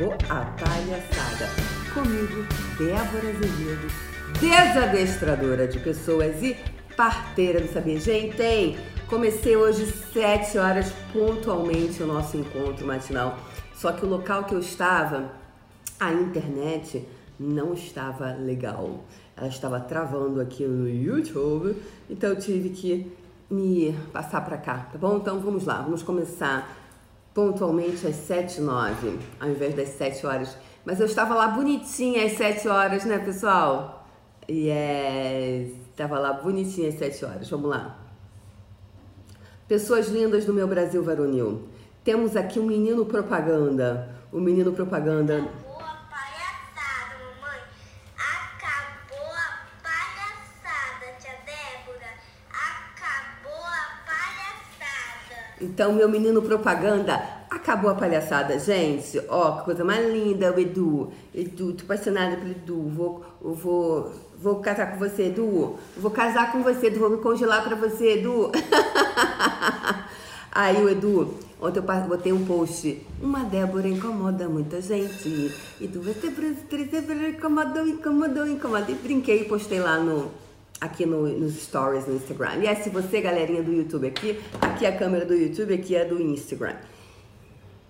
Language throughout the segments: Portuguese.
acabou a palhaçada. Comigo, Débora Azevedo, desadestradora de pessoas e parteira do Saber. Gente, comecei hoje 7 horas pontualmente o nosso encontro matinal. Só que o local que eu estava, a internet não estava legal. Ela estava travando aqui no YouTube, então eu tive que me passar para cá, tá bom? Então vamos lá, vamos começar pontualmente às 7 9 ao invés das 7 horas. Mas eu estava lá bonitinha às 7 horas, né, pessoal? Yes, estava lá bonitinha às 7 horas. Vamos lá. Pessoas lindas do meu Brasil varonil. Temos aqui um menino propaganda. O menino propaganda. Acabou a palhaçada, mamãe. Acabou a palhaçada, tia Débora. Acabou a palhaçada. Então, meu menino propaganda, acabou a palhaçada, gente. Ó, que coisa mais linda, o Edu. Edu, tô apaixonada pelo Edu. Vou, vou, vou casar com você, Edu. Vou casar com você, Edu. Vou me congelar pra você, Edu. Aí o Edu, ontem eu botei um post. Uma Débora incomoda muita gente. Edu, você Débora incomodou, incomodou, incomodou. E brinquei e postei lá no, aqui no, nos stories no Instagram. E é se você, galerinha do YouTube aqui, aqui é a câmera do YouTube, aqui é do Instagram.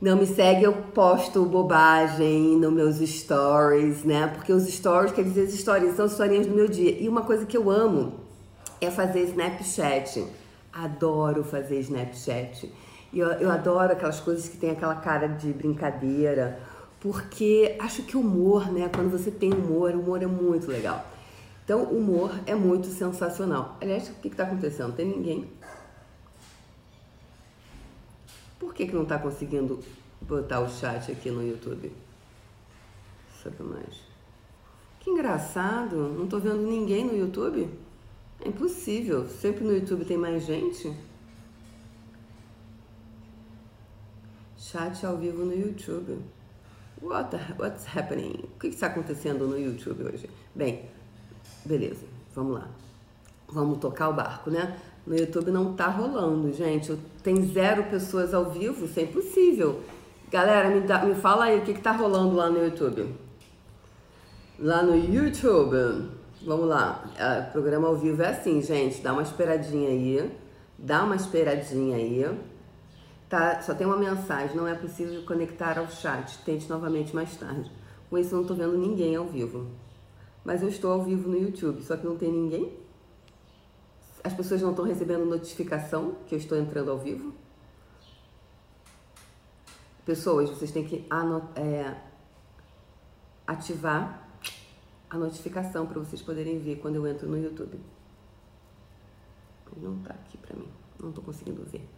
Não me segue, eu posto bobagem nos meus stories, né? Porque os stories, quer dizer, as histórias são historinhas do meu dia. E uma coisa que eu amo é fazer Snapchat. Adoro fazer Snapchat. E eu, eu adoro aquelas coisas que tem aquela cara de brincadeira, porque acho que humor, né? Quando você tem humor, humor é muito legal. Então, humor é muito sensacional. Aliás, o que está acontecendo? Tem ninguém. Por que, que não está conseguindo botar o chat aqui no YouTube? Sabe mais? Que engraçado, não tô vendo ninguém no YouTube. É impossível, sempre no YouTube tem mais gente. Chat ao vivo no YouTube. What the, what's happening? O que está acontecendo no YouTube hoje? Bem, beleza, vamos lá. Vamos tocar o barco, né? No YouTube não tá rolando, gente. Tem zero pessoas ao vivo, isso é impossível. Galera, me, dá- me fala aí o que, que tá rolando lá no YouTube. Lá no YouTube, vamos lá. Ah, programa ao vivo é assim, gente. Dá uma esperadinha aí. Dá uma esperadinha aí. Tá, só tem uma mensagem, não é possível conectar ao chat. Tente novamente mais tarde. Com isso, não tô vendo ninguém ao vivo. Mas eu estou ao vivo no YouTube, só que não tem ninguém. As pessoas não estão recebendo notificação que eu estou entrando ao vivo. Pessoas, vocês têm que é, ativar a notificação para vocês poderem ver quando eu entro no YouTube. Não tá aqui para mim, não tô conseguindo ver.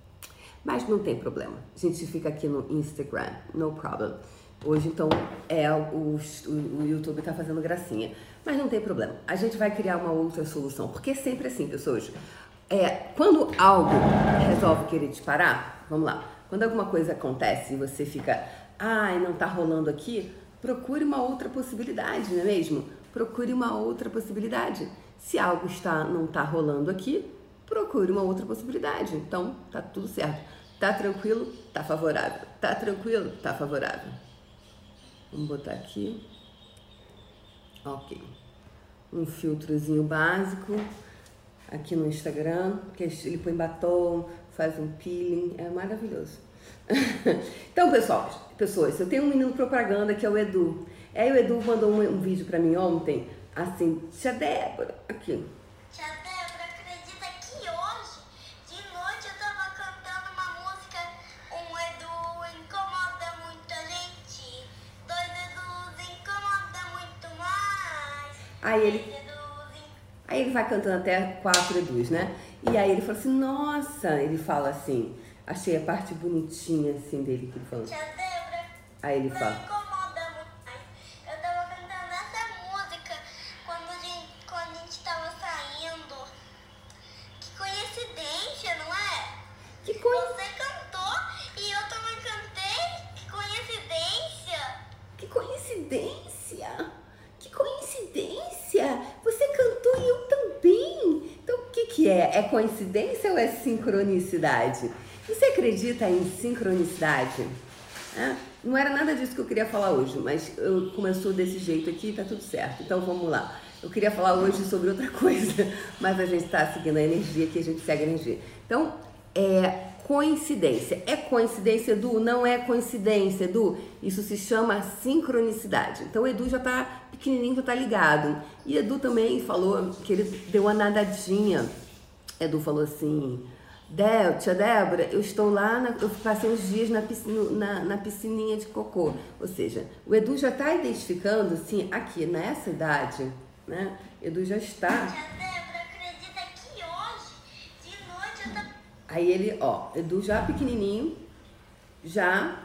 Mas não tem problema. A gente fica aqui no Instagram, no problem. Hoje, então, é o, o, o YouTube tá fazendo gracinha. Mas não tem problema. A gente vai criar uma outra solução. Porque é sempre assim, pessoas. É, quando algo resolve querer te parar, vamos lá. Quando alguma coisa acontece e você fica, ai, não tá rolando aqui, procure uma outra possibilidade, não é mesmo? Procure uma outra possibilidade. Se algo está, não está rolando aqui, procure uma outra possibilidade. Então, tá tudo certo. Tá tranquilo? Tá favorável. Tá tranquilo? Tá favorável. Vamos botar aqui. Ok. Um filtrozinho básico aqui no Instagram, que ele põe batom, faz um peeling, é maravilhoso. então, pessoal, pessoas, eu tenho um menino propaganda que é o Edu. Aí o Edu mandou um, um vídeo pra mim ontem, assim, tia Débora, aqui. Tia Débora, Aí ele Aí ele vai cantando até quatro Edus, né? E aí ele fala assim, nossa, ele fala assim, achei a parte bonitinha assim dele que ele falou. Aí ele fala, incomoda muito mais. Eu tava cantando essa música quando a gente, quando a gente tava saindo. Que coincidência, não é? que coisa, Você cantou e eu também cantei. Que coincidência. que coincidência, que coincidência, você cantou e eu também. Então o que que é? É coincidência ou é sincronicidade? Você acredita em sincronicidade? Não era nada disso que eu queria falar hoje, mas eu, começou desse jeito aqui, tá tudo certo. Então vamos lá. Eu queria falar hoje sobre outra coisa, mas a gente está seguindo a energia que a gente segue a energia. Então, é coincidência. É coincidência, Edu? Não é coincidência, Edu. Isso se chama sincronicidade. Então, Edu já tá pequenininho, já tá ligado. E Edu também falou que ele deu uma nadadinha. Edu falou assim: Del, tia Débora, eu estou lá, na, eu passei uns dias na, piscina, na, na, piscininha de cocô. Ou seja, o Edu já está identificando, assim, aqui, nessa idade, né? Edu já está. Tia Débora, acredita que hoje, de noite, eu. Aí ele, ó, Edu já pequenininho, já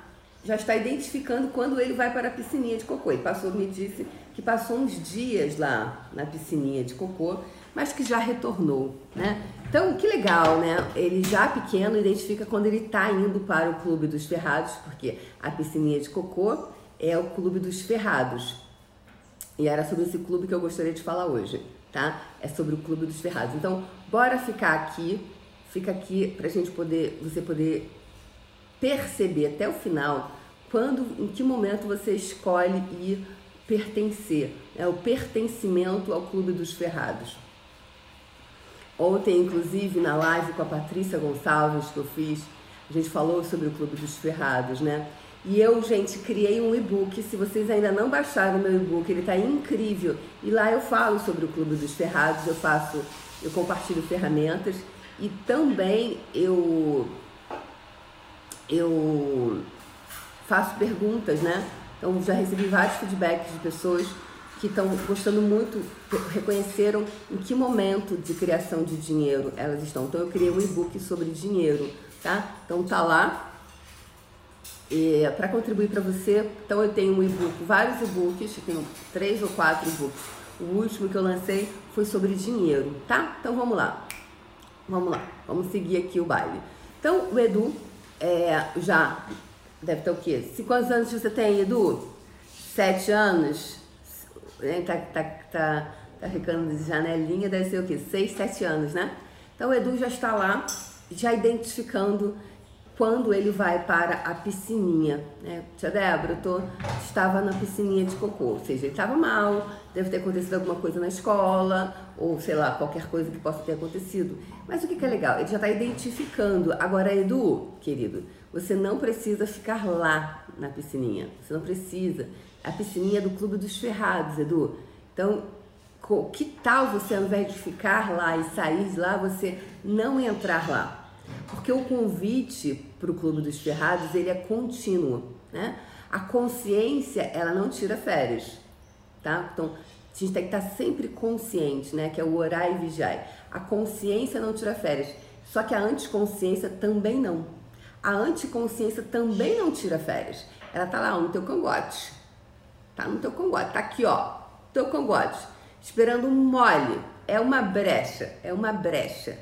já está identificando quando ele vai para a piscininha de cocô. Ele passou, me disse que passou uns dias lá na piscininha de cocô, mas que já retornou, né? Então, que legal, né? Ele já pequeno identifica quando ele está indo para o Clube dos Ferrados, porque a piscininha de cocô é o Clube dos Ferrados. E era sobre esse clube que eu gostaria de falar hoje, tá? É sobre o Clube dos Ferrados. Então, bora ficar aqui, fica aqui pra gente poder, você poder perceber até o final quando, em que momento você escolhe ir pertencer, é o pertencimento ao Clube dos Ferrados. Ontem, inclusive, na live com a Patrícia Gonçalves que eu fiz, a gente falou sobre o Clube dos Ferrados, né? E eu, gente, criei um e-book. Se vocês ainda não baixaram o meu e-book, ele tá incrível. E lá eu falo sobre o Clube dos Ferrados, eu faço, eu compartilho ferramentas e também eu eu faço perguntas, né? Então já recebi vários feedbacks de pessoas que estão gostando muito, reconheceram em que momento de criação de dinheiro elas estão. Então eu criei um e-book sobre dinheiro, tá? Então tá lá é, para contribuir para você. Então eu tenho um e-book, vários e-books, tenho três ou quatro e-books. O último que eu lancei foi sobre dinheiro, tá? Então vamos lá. Vamos lá, vamos seguir aqui o baile. Então o Edu é, já deve ter o quê? Se quantos anos você tem, Edu? Sete anos? Né, tá, tá, tá, tá ficando de janelinha, deve ser o quê? Seis, sete anos, né? Então o Edu já está lá, já identificando quando ele vai para a piscininha, né? Tia Débora, eu tô, estava na piscininha de cocô, ou seja, ele estava mal, deve ter acontecido alguma coisa na escola, ou sei lá, qualquer coisa que possa ter acontecido. Mas o que, que é legal? Ele já está identificando. Agora, Edu, querido, você não precisa ficar lá na piscininha, você não precisa a piscininha do Clube dos Ferrados, Edu. Então, que tal você, ao invés de ficar lá e sair lá, você não entrar lá? Porque o convite para o Clube dos Ferrados, ele é contínuo, né? A consciência, ela não tira férias, tá? Então, a gente tem que estar sempre consciente, né? Que é o orar e vigiar. A consciência não tira férias, só que a anticonsciência também não. A anticonsciência também não tira férias. Ela tá lá no teu cangote. Tá no teu cangote, tá aqui, ó, teu cangote, esperando um mole. É uma brecha, é uma brecha.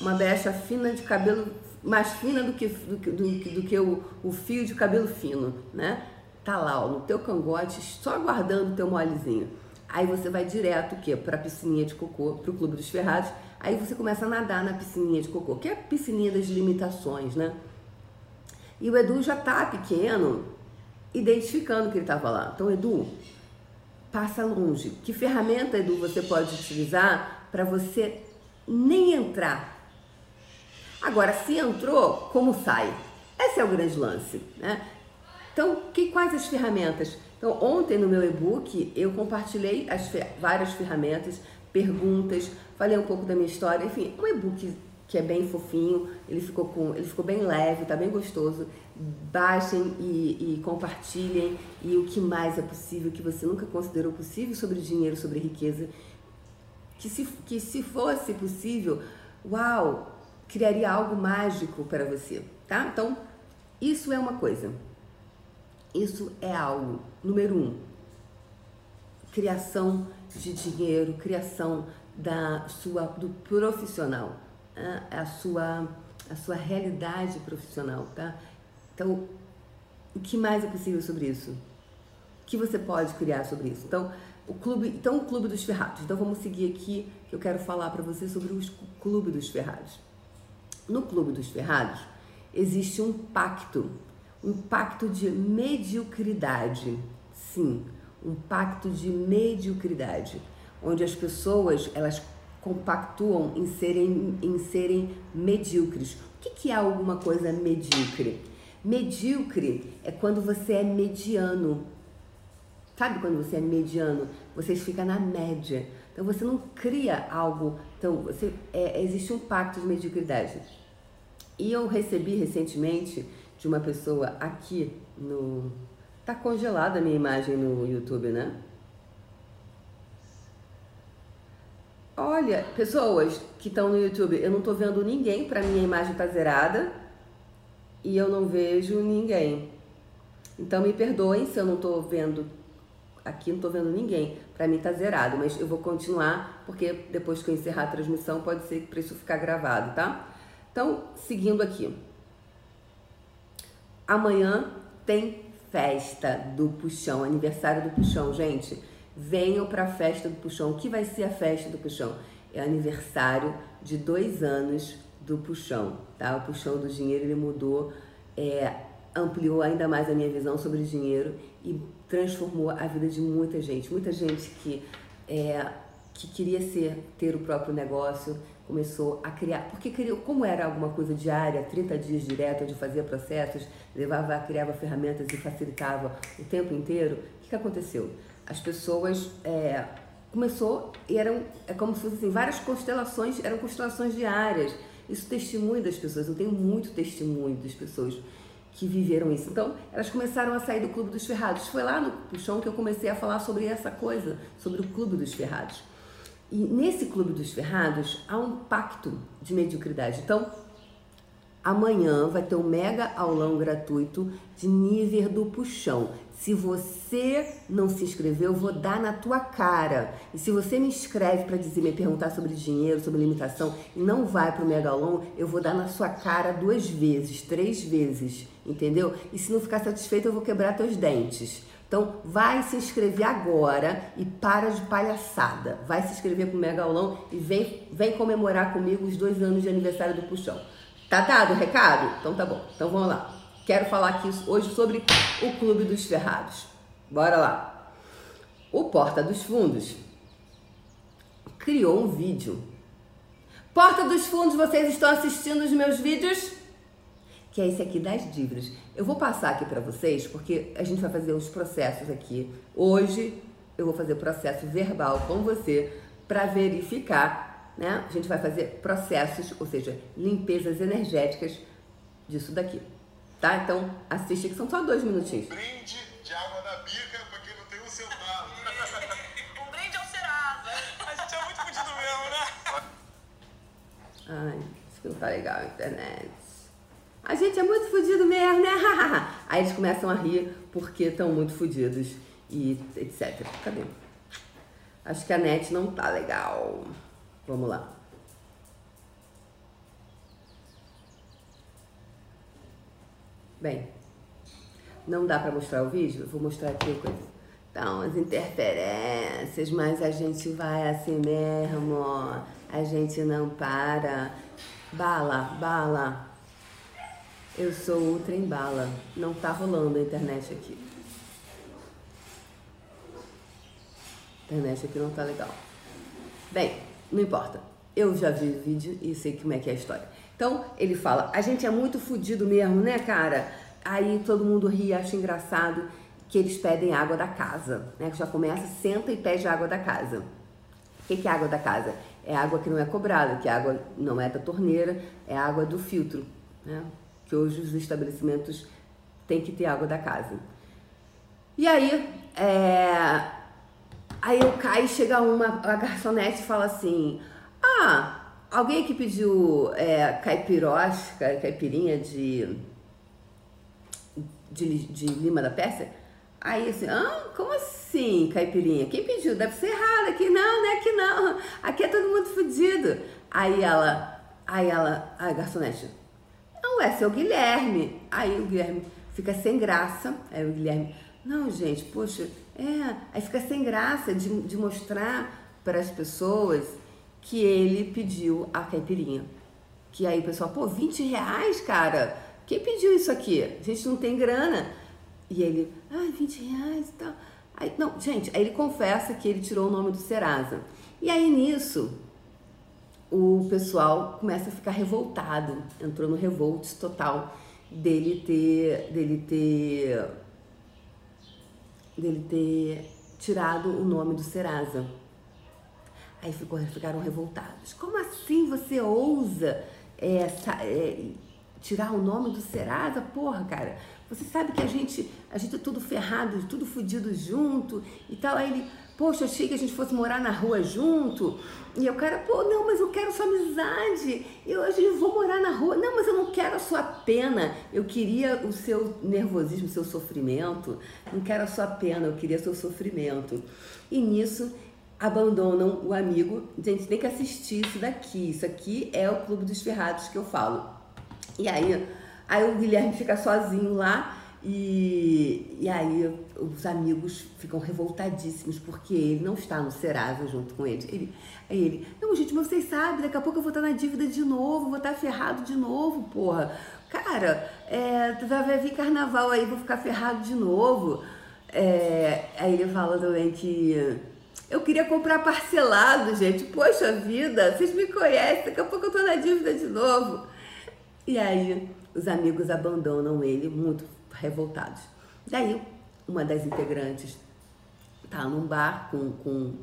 Uma brecha fina de cabelo, mais fina do que, do, do, do que o, o fio de cabelo fino, né? Tá lá, ó, no teu cangote, só aguardando o teu molezinho. Aí você vai direto o quê? Pra piscininha de cocô, pro Clube dos Ferrados. Aí você começa a nadar na piscininha de cocô, que é a piscininha das limitações, né? E o Edu já tá pequeno, identificando que ele estava lá. Então, Edu, passa longe. Que ferramenta, Edu, você pode utilizar para você nem entrar? Agora, se entrou, como sai? Esse é o grande lance, né? Então, que, quais as ferramentas? Então, ontem no meu e-book eu compartilhei as várias ferramentas, perguntas, falei um pouco da minha história, enfim, um e-book que é bem fofinho, ele ficou, com, ele ficou bem leve, tá bem gostoso. Baixem e, e compartilhem. E o que mais é possível, que você nunca considerou possível sobre dinheiro, sobre riqueza. Que se, que se fosse possível, uau, criaria algo mágico para você, tá? Então, isso é uma coisa. Isso é algo. Número um, criação de dinheiro, criação da sua do profissional a sua, a sua realidade profissional, tá? Então, o que mais é possível sobre isso? O que você pode criar sobre isso? Então, o clube, então o clube dos ferrados. Então vamos seguir aqui que eu quero falar para você sobre o clube dos ferrados. No clube dos ferrados existe um pacto. um pacto de mediocridade. Sim, um pacto de mediocridade, onde as pessoas elas compactuam em serem, em serem medíocres. O que, que é alguma coisa medíocre? Medíocre é quando você é mediano. Sabe quando você é mediano? Você fica na média. Então você não cria algo. Então você é, existe um pacto de mediocridade. E eu recebi recentemente de uma pessoa aqui no. Tá congelada a minha imagem no YouTube, né? Olha, pessoas que estão no YouTube, eu não tô vendo ninguém, para minha imagem tá zerada e eu não vejo ninguém. Então me perdoem se eu não tô vendo aqui, não tô vendo ninguém. Para mim tá zerado, mas eu vou continuar porque depois que eu encerrar a transmissão pode ser para isso ficar gravado, tá? Então, seguindo aqui. Amanhã tem festa do Puxão, aniversário do Puxão, gente venham para a festa do Puxão. O que vai ser a festa do Puxão? É aniversário de dois anos do Puxão, tá? O Puxão do Dinheiro, ele mudou, é, ampliou ainda mais a minha visão sobre dinheiro e transformou a vida de muita gente. Muita gente que, é, que queria ser, ter o próprio negócio, começou a criar, porque criou, como era alguma coisa diária, 30 dias direto, onde fazia processos, levava, criava ferramentas e facilitava o tempo inteiro, o que, que aconteceu? as pessoas é, começou eram é como se fossem assim, várias constelações eram constelações diárias isso testemunho das pessoas. Eu tenho muito testemunho das pessoas que viveram isso. Então elas começaram a sair do clube dos ferrados. Foi lá no puxão que eu comecei a falar sobre essa coisa sobre o clube dos ferrados. E nesse clube dos ferrados há um pacto de mediocridade. Então Amanhã vai ter um mega aulão gratuito de nível do puxão. Se você não se inscreveu, eu vou dar na tua cara. E se você me escreve para dizer, me perguntar sobre dinheiro, sobre limitação e não vai para o megalon, eu vou dar na sua cara duas vezes, três vezes, entendeu? E se não ficar satisfeito, eu vou quebrar teus dentes. Então, vai se inscrever agora e para de palhaçada. Vai se inscrever para o Megalão e vem, vem comemorar comigo os dois anos de aniversário do Puxão. Tá dado o recado? Então tá bom. Então vamos lá. Quero falar aqui hoje sobre o Clube dos Ferrados. Bora lá. O Porta dos Fundos criou um vídeo. Porta dos Fundos, vocês estão assistindo os meus vídeos? Que é esse aqui das dívidas. Eu vou passar aqui para vocês porque a gente vai fazer os processos aqui. Hoje eu vou fazer processo verbal com você para verificar, né? A gente vai fazer processos, ou seja, limpezas energéticas disso daqui. Tá? Então assiste que são só dois minutinhos. Brinde de água na bica porque não tem um centavo. um brinde ao Serasa. A gente é muito fudido mesmo, né? Ai, isso que não tá legal a internet. A gente é muito fudido mesmo, né? Aí eles começam a rir porque estão muito fudidos e etc. Cadê? Acho que a net não tá legal. Vamos lá. Bem, não dá para mostrar o vídeo? Vou mostrar aqui coisa. Então, as interferências, mas a gente vai assim mesmo, a gente não para. Bala, bala. Eu sou ultra em bala. Não tá rolando a internet aqui. A internet aqui não tá legal. Bem, não importa. Eu já vi o vídeo e sei como é que é a história. Então ele fala: a gente é muito fudido mesmo, né, cara? Aí todo mundo ri, acha engraçado que eles pedem água da casa, né? Que já começa, senta e pede água da casa. O que, que é água da casa? É água que não é cobrada, que a água não é da torneira, é água do filtro, né? Que hoje os estabelecimentos têm que ter água da casa. E aí, é... aí eu caio, chega uma a garçonete e fala assim: Ah, Alguém que pediu é, caipirosca, caipirinha de, de, de Lima da Pérsia? Aí assim, ah, como assim caipirinha? Quem pediu? Deve ser errado aqui. Não, não é aqui não. Aqui é todo mundo fodido. Aí ela, aí ela, a garçonete, não, é seu Guilherme. Aí o Guilherme fica sem graça. Aí o Guilherme, não, gente, poxa, é. Aí fica sem graça de, de mostrar para as pessoas que ele pediu a caipirinha. Que aí o pessoal, pô, 20 reais, cara? quem pediu isso aqui? A gente não tem grana. E ele, ah, 20 reais e tal. Aí, não, gente, aí ele confessa que ele tirou o nome do Serasa. E aí nisso, o pessoal começa a ficar revoltado, entrou no revolt total dele ter, dele ter, dele ter tirado o nome do Serasa. Aí ficaram revoltados. Como assim você ousa é, é, tirar o nome do Serasa? Porra, cara, você sabe que a gente, a gente é tudo ferrado, tudo fudido junto e tal. Aí ele, poxa, achei que a gente fosse morar na rua junto. E o cara, pô, não, mas eu quero sua amizade. Eu, a gente vou morar na rua. Não, mas eu não quero a sua pena. Eu queria o seu nervosismo, o seu sofrimento. Não quero a sua pena, eu queria o seu sofrimento. E nisso abandonam o amigo. Gente, tem que assistir isso daqui. Isso aqui é o Clube dos Ferrados que eu falo. E aí, aí o Guilherme fica sozinho lá e, e aí os amigos ficam revoltadíssimos porque ele não está no Serasa junto com eles. Ele, aí ele, não, gente, mas vocês sabem, daqui a pouco eu vou estar na dívida de novo, vou estar ferrado de novo, porra. Cara, é, vai vir carnaval aí, vou ficar ferrado de novo. É, aí ele fala também que eu queria comprar parcelado, gente. Poxa vida, vocês me conhecem, daqui a pouco eu tô na dívida de novo. E aí os amigos abandonam ele muito revoltados. Daí, uma das integrantes tá num bar com, com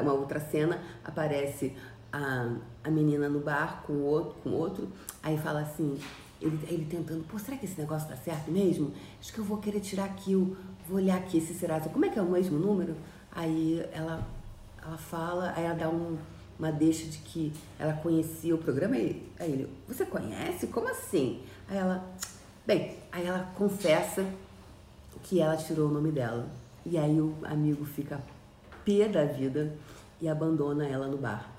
uma outra cena, aparece a, a menina no bar com outro, com outro, aí fala assim, ele, ele tentando, pô, será que esse negócio tá certo mesmo? Acho que eu vou querer tirar aqui, o, vou olhar aqui esse Serasa, como é que é o mesmo número? Aí ela, ela fala, aí ela dá um, uma deixa de que ela conhecia o programa, aí, aí ele, você conhece? Como assim? Aí ela, Bem, aí ela confessa que ela tirou o nome dela. E aí o amigo fica pé da vida e abandona ela no bar.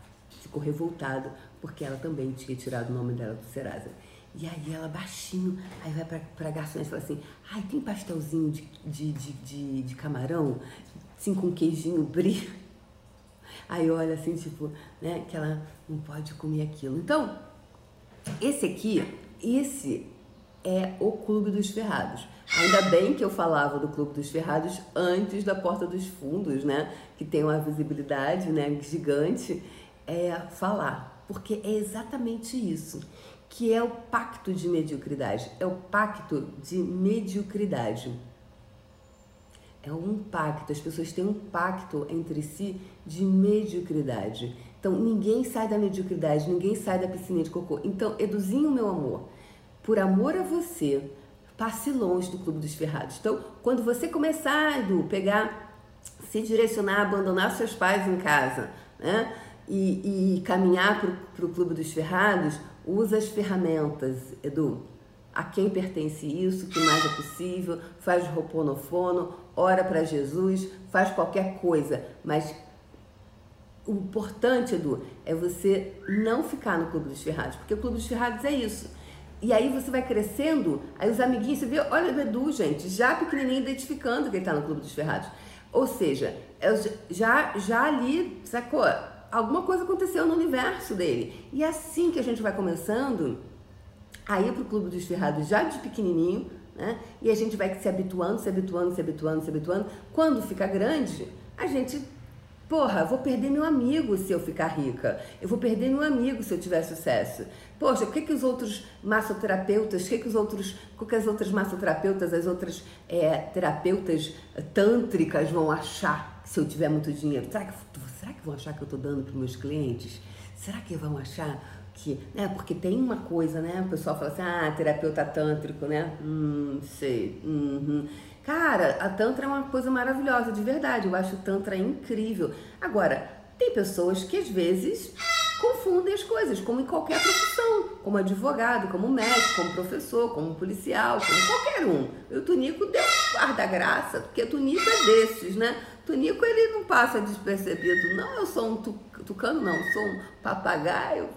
Ficou revoltado porque ela também tinha tirado o nome dela do Serasa. E aí ela baixinho, aí vai pra, pra garçonete e fala assim, ai, tem pastelzinho de, de, de, de, de camarão, assim com queijinho brie. Aí olha assim, tipo, né, que ela não pode comer aquilo. Então, esse aqui, esse é o Clube dos Ferrados. Ainda bem que eu falava do Clube dos Ferrados antes da Porta dos Fundos, né? Que tem uma visibilidade né, gigante. É falar, porque é exatamente isso, que é o pacto de mediocridade. É o pacto de mediocridade. É um pacto, as pessoas têm um pacto entre si de mediocridade. Então, ninguém sai da mediocridade, ninguém sai da piscina de cocô. Então, Eduzinho, meu amor, por amor a você, passe longe do Clube dos Ferrados. Então, quando você começar, Edu, pegar, se direcionar, abandonar seus pais em casa, né? E, e caminhar para o Clube dos Ferrados, usa as ferramentas, Edu. A quem pertence isso, que mais é possível, faz roponofono, ora para Jesus, faz qualquer coisa, mas o importante, Edu, é você não ficar no Clube dos Ferrados, porque o Clube dos Ferrados é isso e aí você vai crescendo, aí os amiguinhos, você vê, olha o Edu, gente, já pequenininho identificando que ele tá no Clube dos Ferrados. Ou seja, é já, já ali, sacou? Alguma coisa aconteceu no universo dele. E é assim que a gente vai começando a ir pro Clube dos Ferrados já de pequenininho, né? E a gente vai se habituando, se habituando, se habituando, se habituando. Quando fica grande, a gente Porra, vou perder meu amigo se eu ficar rica. Eu vou perder meu amigo se eu tiver sucesso. Poxa, o que, que os outros massoterapeutas, o que, que os outros, o que as outras massoterapeutas, as outras é, terapeutas tântricas vão achar se eu tiver muito dinheiro? Será que, será que vão achar que eu estou dando para meus clientes? Será que vão achar que, né? Porque tem uma coisa, né? O pessoal fala assim, ah, terapeuta tântrico, né? Hum, sei. Uhum. Cara, a Tantra é uma coisa maravilhosa, de verdade. Eu acho o Tantra incrível. Agora, tem pessoas que às vezes confundem as coisas, como em qualquer profissão, como advogado, como médico, como professor, como policial, como qualquer um. E o Tunico deu guarda-graça, porque o Tunico é desses, né? Tunico ele não passa despercebido, não, eu sou um tucano, não, eu sou um papagaio.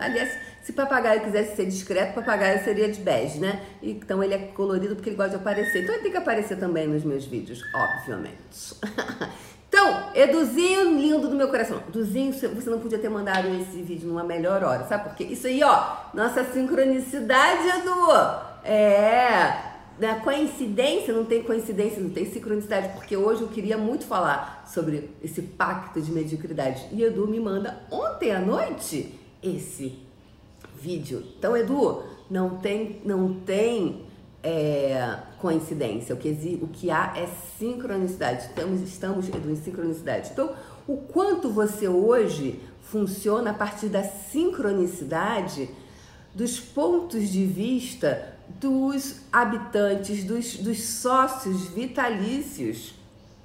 Aliás, se papagaio quisesse ser discreto, papagaio seria de bege, né? Então ele é colorido porque ele gosta de aparecer. Então ele tem que aparecer também nos meus vídeos, obviamente. então, Eduzinho lindo do meu coração. Eduzinho, você não podia ter mandado esse vídeo numa melhor hora, sabe por quê? Isso aí, ó, nossa sincronicidade, Edu. É, na coincidência, não tem coincidência, não tem sincronicidade, porque hoje eu queria muito falar sobre esse pacto de mediocridade. E Edu me manda ontem à noite esse vídeo. Então, Edu, não tem, não tem é, coincidência. O que, o que há é sincronicidade. Estamos, estamos, Edu, em sincronicidade. Então, o quanto você hoje funciona a partir da sincronicidade dos pontos de vista dos habitantes, dos, dos sócios vitalícios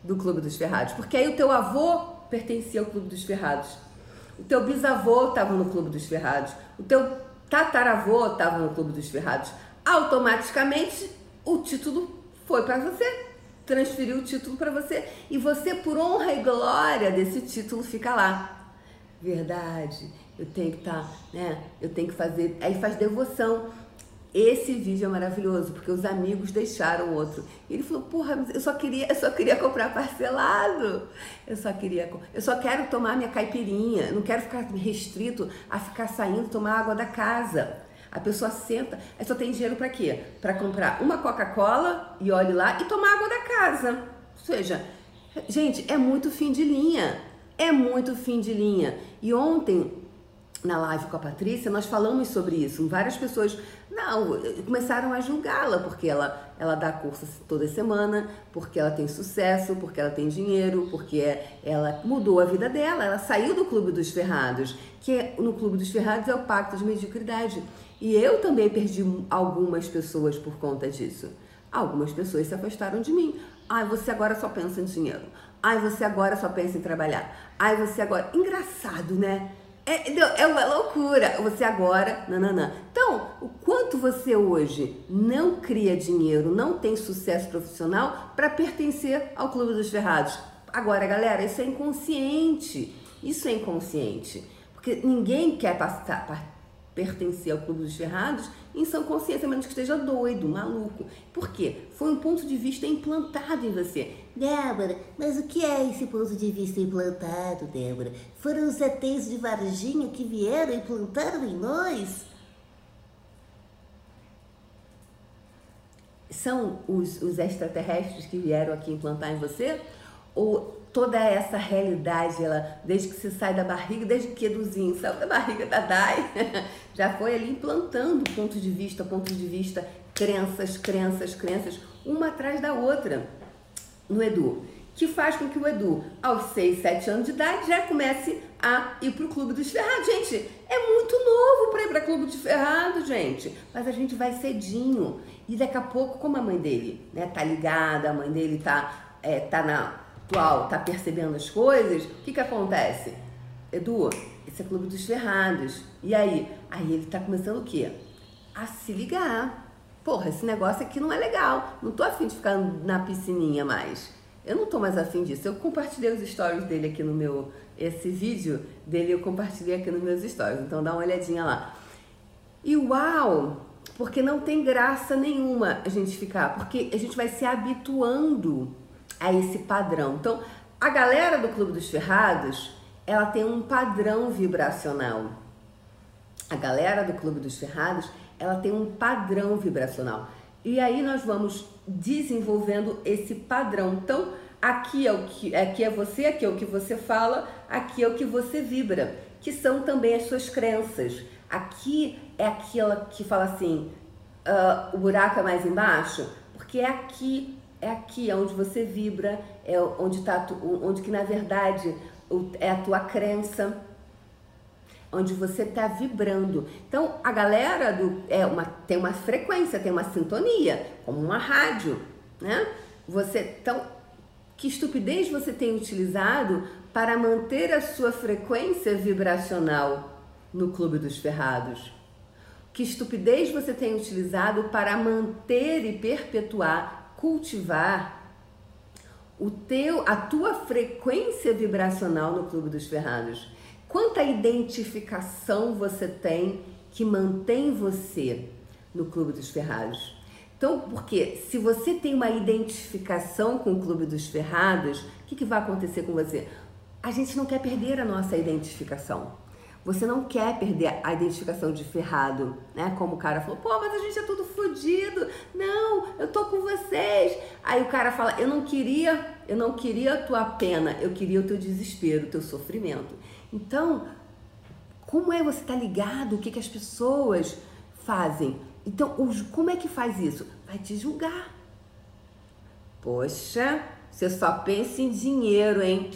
do Clube dos Ferrados. Porque aí o teu avô pertencia ao Clube dos Ferrados, o teu bisavô estava no Clube dos Ferrados, o teu tataravô estava no Clube dos Ferrados. Automaticamente o título foi para você, transferiu o título para você e você, por honra e glória desse título, fica lá. Verdade, eu tenho que estar, tá, né? Eu tenho que fazer. Aí faz devoção. Esse vídeo é maravilhoso, porque os amigos deixaram outro. E ele falou: "Porra, eu só queria, eu só queria comprar parcelado. Eu só queria, eu só quero tomar minha caipirinha, não quero ficar restrito a ficar saindo tomar água da casa. A pessoa senta, aí só tem dinheiro para quê? Para comprar uma Coca-Cola e olhe lá e tomar água da casa. Ou seja, gente, é muito fim de linha. É muito fim de linha. E ontem na live com a Patrícia, nós falamos sobre isso. Várias pessoas não, começaram a julgá-la porque ela, ela dá curso toda semana, porque ela tem sucesso, porque ela tem dinheiro, porque ela mudou a vida dela, ela saiu do Clube dos Ferrados, que é, no Clube dos Ferrados é o pacto de mediocridade. E eu também perdi algumas pessoas por conta disso. Algumas pessoas se afastaram de mim. Ai, você agora só pensa em dinheiro. Ai, você agora só pensa em trabalhar. Ai, você agora. Engraçado, né? É, é uma loucura. Você agora, nananã. Então, o quanto você hoje não cria dinheiro, não tem sucesso profissional para pertencer ao Clube dos Ferrados? Agora, galera, isso é inconsciente. Isso é inconsciente. Porque ninguém quer passar, pertencer ao Clube dos Ferrados em sã consciência, a menos que esteja doido, maluco. Por quê? Foi um ponto de vista implantado em você. Débora, mas o que é esse ponto de vista implantado, Débora? Foram os ETs de Varginha que vieram e implantaram em nós? São os, os extraterrestres que vieram aqui implantar em você? Ou toda essa realidade, ela, desde que você sai da barriga, desde que Eduzinho saiu da barriga da Dai, já foi ali implantando ponto de vista, ponto de vista, crenças, crenças, crenças, uma atrás da outra no Edu. Que faz com que o Edu, aos 6, 7 anos de idade, já comece a ir para o Clube dos Ferrados. Gente, é muito novo para ir para Clube dos Ferrados, gente. Mas a gente vai cedinho. E daqui a pouco, como a mãe dele né, tá ligada, a mãe dele tá, é, tá na atual tá percebendo as coisas, o que que acontece? Edu, esse é Clube dos Ferrados. E aí? Aí ele tá começando o quê? A se ligar. Porra, esse negócio aqui não é legal. Não tô afim de ficar na piscininha mais. Eu não tô mais afim disso. Eu compartilhei os stories dele aqui no meu. Esse vídeo dele eu compartilhei aqui nos meus stories. Então dá uma olhadinha lá. E uau! Porque não tem graça nenhuma a gente ficar. Porque a gente vai se habituando a esse padrão. Então, a galera do Clube dos Ferrados, ela tem um padrão vibracional. A galera do Clube dos Ferrados, ela tem um padrão vibracional. E aí nós vamos desenvolvendo esse padrão. Então, aqui é o que aqui é você, aqui é o que você fala, aqui é o que você vibra, que são também as suas crenças. Aqui é aquela que fala assim, uh, o buraco é mais embaixo, porque é aqui é aqui, é onde você vibra, é onde está, onde que na verdade é a tua crença, onde você está vibrando. Então a galera do é uma tem uma frequência, tem uma sintonia, como uma rádio, né? Você então que estupidez você tem utilizado para manter a sua frequência vibracional no clube dos ferrados? Que estupidez você tem utilizado para manter e perpetuar cultivar o teu, a tua frequência vibracional no Clube dos Ferrados. Quanta identificação você tem que mantém você no Clube dos Ferrados? Então, porque se você tem uma identificação com o Clube dos Ferrados, o que, que vai acontecer com você? A gente não quer perder a nossa identificação. Você não quer perder a identificação de ferrado, né? Como o cara falou, pô, mas a gente é tudo fodido. Não, eu tô com vocês. Aí o cara fala, eu não queria, eu não queria a tua pena, eu queria o teu desespero, o teu sofrimento. Então, como é você tá ligado o que, que as pessoas fazem? Então, como é que faz isso? Vai te julgar. Poxa, você só pensa em dinheiro, hein?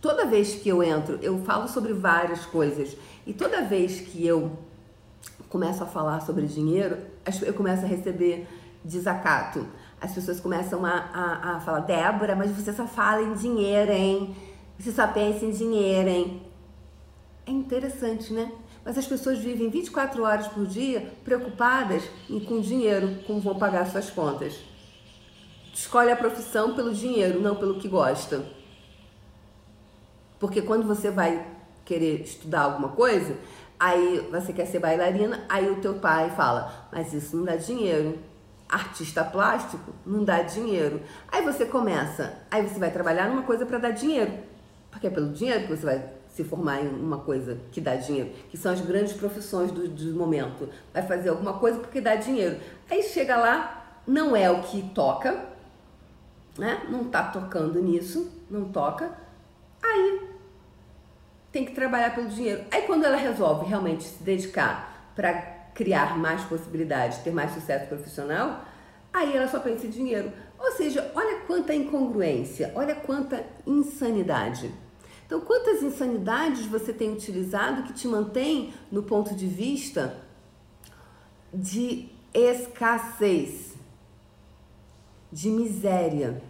Toda vez que eu entro, eu falo sobre várias coisas. E toda vez que eu começo a falar sobre dinheiro, eu começo a receber desacato. As pessoas começam a, a, a falar, Débora, mas você só fala em dinheiro, hein? Você só pensa em dinheiro, hein? É interessante, né? Mas as pessoas vivem 24 horas por dia preocupadas com dinheiro, como vão pagar suas contas. Escolhe a profissão pelo dinheiro, não pelo que gosta. Porque quando você vai querer estudar alguma coisa, aí você quer ser bailarina, aí o teu pai fala, mas isso não dá dinheiro. Artista plástico não dá dinheiro. Aí você começa, aí você vai trabalhar numa coisa para dar dinheiro. Porque é pelo dinheiro que você vai se formar em uma coisa que dá dinheiro, que são as grandes profissões do, do momento. Vai fazer alguma coisa porque dá dinheiro. Aí chega lá, não é o que toca, né? Não tá tocando nisso, não toca. Aí tem que trabalhar pelo dinheiro. Aí quando ela resolve realmente se dedicar para criar mais possibilidades, ter mais sucesso profissional, aí ela só pensa em dinheiro. Ou seja, olha quanta incongruência, olha quanta insanidade. Então, quantas insanidades você tem utilizado que te mantém no ponto de vista de escassez, de miséria?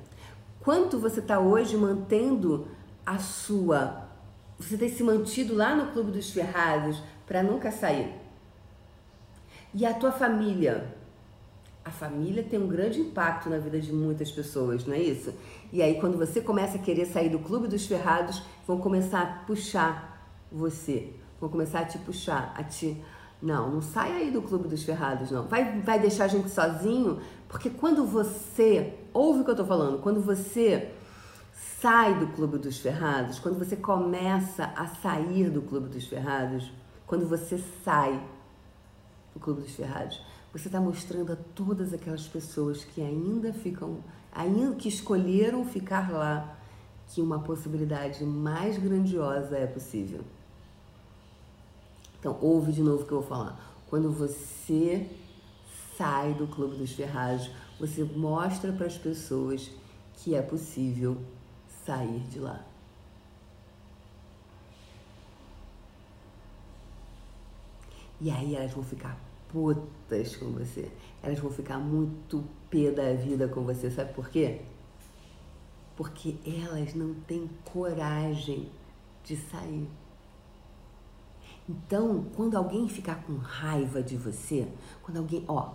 Quanto você está hoje mantendo a sua você tem se mantido lá no Clube dos Ferrados para nunca sair. E a tua família? A família tem um grande impacto na vida de muitas pessoas, não é isso? E aí, quando você começa a querer sair do Clube dos Ferrados, vão começar a puxar você. Vão começar a te puxar, a te. Não, não sai aí do Clube dos Ferrados, não. Vai, vai deixar a gente sozinho, porque quando você. Ouve o que eu tô falando, quando você sai do Clube dos Ferrados, quando você começa a sair do Clube dos Ferrados, quando você sai do Clube dos Ferrados, você está mostrando a todas aquelas pessoas que ainda ficam, ainda que escolheram ficar lá, que uma possibilidade mais grandiosa é possível. Então, ouve de novo o que eu vou falar. Quando você sai do Clube dos Ferrados, você mostra para as pessoas que é possível sair de lá. E aí elas vão ficar putas com você. Elas vão ficar muito pé da vida com você. Sabe por quê? Porque elas não têm coragem de sair. Então, quando alguém ficar com raiva de você, quando alguém, ó,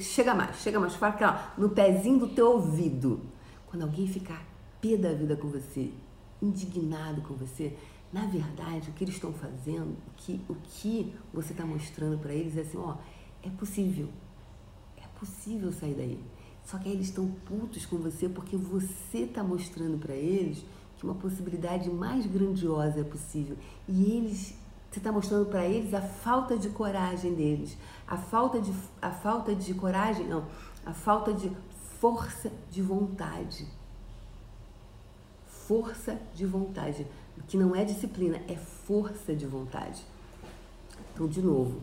chega, mais, chega mais, fala aqui, ó, no pezinho do teu ouvido. Quando alguém ficar pé da vida com você, indignado com você, na verdade, o que eles estão fazendo, que, o que você está mostrando para eles é assim, ó, é possível, é possível sair daí. Só que aí eles estão putos com você porque você está mostrando para eles que uma possibilidade mais grandiosa é possível. E eles, você está mostrando para eles a falta de coragem deles, a falta de, a falta de coragem, não, a falta de força de vontade força de vontade, que não é disciplina, é força de vontade. Então, de novo,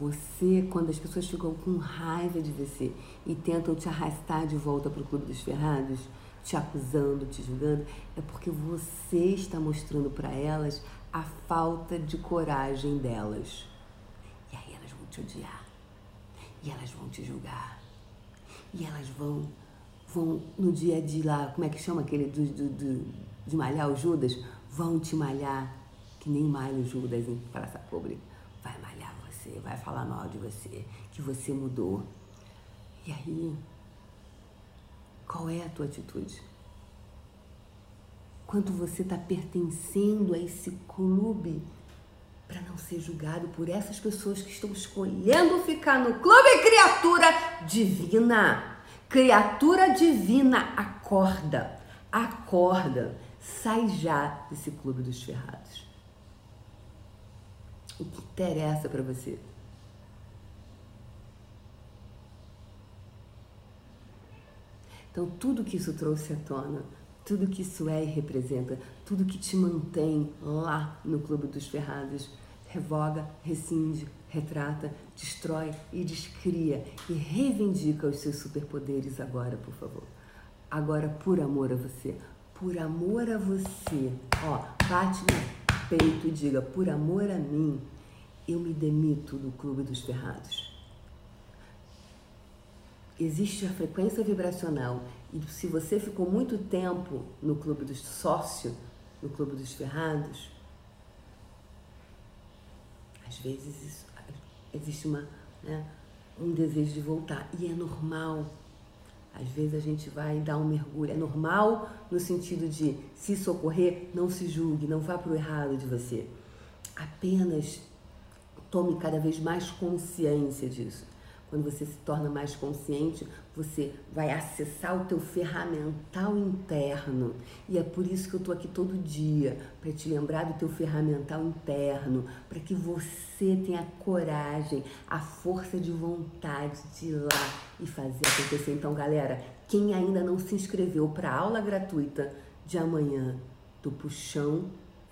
você, quando as pessoas ficam com raiva de você e tentam te arrastar de volta para o Clube dos Ferrados, te acusando, te julgando, é porque você está mostrando para elas a falta de coragem delas. E aí elas vão te odiar. E elas vão te julgar. E elas vão, vão no dia a dia lá, como é que chama aquele do, do, do de malhar o Judas, vão te malhar, que nem malha o Judas em praça pública. Vai malhar você, vai falar mal de você, que você mudou. E aí, qual é a tua atitude? Quanto você está pertencendo a esse clube para não ser julgado por essas pessoas que estão escolhendo ficar no clube criatura divina. Criatura divina, acorda, acorda. Sai já desse clube dos ferrados. o que interessa para você. Então, tudo que isso trouxe à tona, tudo que isso é e representa, tudo que te mantém lá no Clube dos Ferrados, revoga, rescinde, retrata, destrói e descria e reivindica os seus superpoderes agora, por favor. Agora, por amor a você, por amor a você, ó, bate no peito e diga: por amor a mim, eu me demito do Clube dos Ferrados. Existe a frequência vibracional e se você ficou muito tempo no clube dos sócio, no clube dos ferrados, às vezes isso, existe uma, né, um desejo de voltar e é normal. Às vezes a gente vai dar um mergulho. É normal no sentido de se socorrer, não se julgue, não vá para o errado de você. Apenas tome cada vez mais consciência disso. Quando você se torna mais consciente, você vai acessar o teu ferramental interno. E é por isso que eu tô aqui todo dia, para te lembrar do teu ferramental interno, para que você tenha coragem, a força de vontade de ir lá e fazer acontecer. Então, galera, quem ainda não se inscreveu para a aula gratuita de amanhã do puxão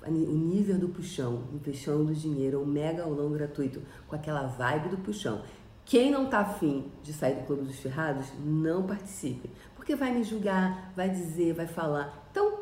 o nível do puxão, o puxão do dinheiro, o mega aulão gratuito, com aquela vibe do puxão. Quem não tá afim de sair do Clube dos Ferrados, não participe. Porque vai me julgar, vai dizer, vai falar. Então,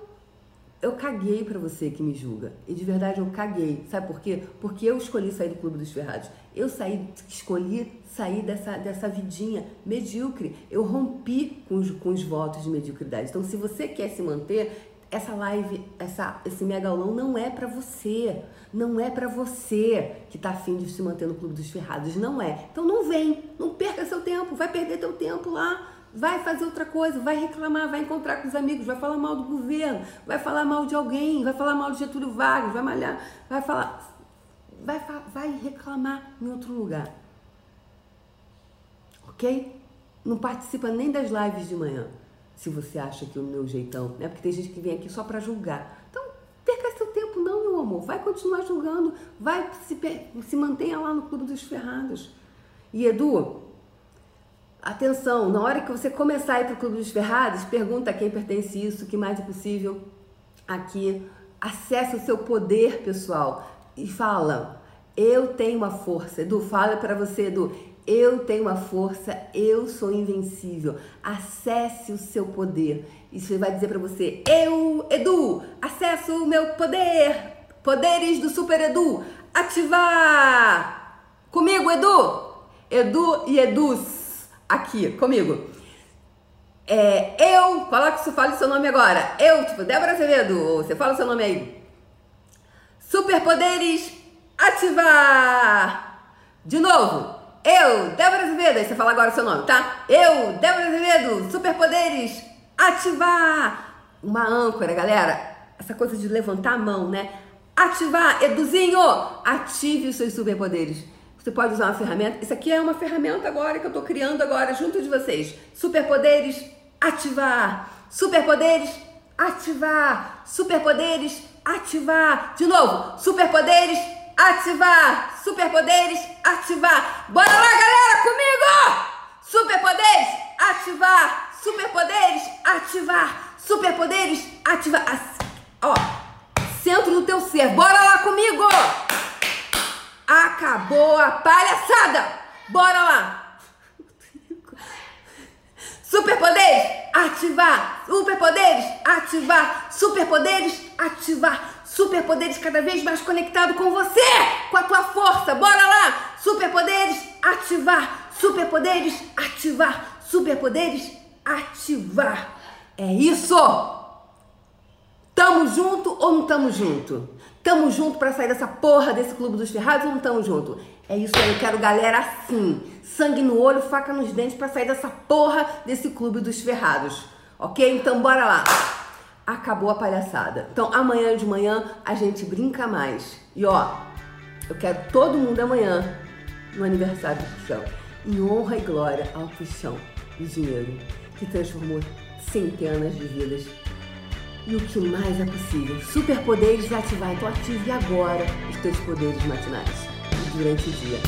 eu caguei para você que me julga. E de verdade eu caguei. Sabe por quê? Porque eu escolhi sair do Clube dos Ferrados. Eu saí, escolhi sair dessa, dessa vidinha medíocre. Eu rompi com os, com os votos de mediocridade. Então, se você quer se manter, essa live, essa, esse megalão não é para você. Não é para você que tá afim de se manter no Clube dos Ferrados. Não é. Então não vem. Não perca seu tempo. Vai perder teu tempo lá. Vai fazer outra coisa. Vai reclamar. Vai encontrar com os amigos. Vai falar mal do governo. Vai falar mal de alguém. Vai falar mal de Getúlio Vargas. Vai malhar. Vai falar. Vai, vai reclamar em outro lugar. Ok? Não participa nem das lives de manhã se você acha que o meu jeitão, né? Porque tem gente que vem aqui só para julgar. Então, perca seu tempo não, meu amor. Vai continuar julgando, vai se, se mantenha lá no clube dos ferrados. E Edu, atenção, na hora que você começar a ir para o clube dos ferrados, pergunta a quem pertence isso, o que mais é possível aqui. Acesse o seu poder pessoal e fala: eu tenho uma força. Edu, fala para você, Edu. Eu tenho uma força, eu sou invencível. Acesse o seu poder. Isso vai dizer para você: Eu, Edu, acesso o meu poder. Poderes do Super Edu. Ativar! Comigo, Edu! Edu e Eduz. Aqui, comigo. É, eu, coloque isso, fale seu nome agora. Eu, tipo, Débora Azevedo, você fala o seu nome aí. Superpoderes, ativar! De novo, eu, Débora Azevedo, aí você fala agora o seu nome, tá? Eu, Débora Azevedo, superpoderes, ativar. Uma âncora, galera. Essa coisa de levantar a mão, né? Ativar, Eduzinho, ative os seus superpoderes. Você pode usar uma ferramenta. Isso aqui é uma ferramenta agora que eu tô criando agora junto de vocês. Superpoderes, ativar. Superpoderes, ativar. Superpoderes, ativar. De novo, superpoderes, ativar. Superpoderes, ativar. Bora lá, galera, comigo! Superpoderes, ativar. Superpoderes, ativar. Superpoderes, ativar. Ó, centro do teu ser. Bora lá comigo! Acabou a palhaçada! Bora lá! Superpoderes, ativar! Superpoderes, ativar! Superpoderes, ativar! Superpoderes cada vez mais conectado com você, com a tua força. Bora lá! Superpoderes ativar. Superpoderes ativar. Superpoderes ativar. É isso! Tamo junto ou não tamo junto? Tamo junto para sair dessa porra desse clube dos ferrados ou não tamo junto? É isso aí, eu quero galera assim, sangue no olho, faca nos dentes para sair dessa porra desse clube dos ferrados. Ok? Então bora lá acabou a palhaçada. Então amanhã de manhã a gente brinca mais. E ó, eu quero todo mundo amanhã no aniversário do Puxão. Em honra e glória ao Puxão e dinheiro, que transformou centenas de vidas. E o que mais é possível? Superpoderes ativar. Então ative agora os teus poderes matinais. durante o dia.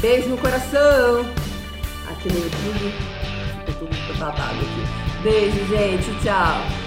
Beijo no coração! Aqui no YouTube, ficou tudo babado aqui. Beijo, gente, tchau!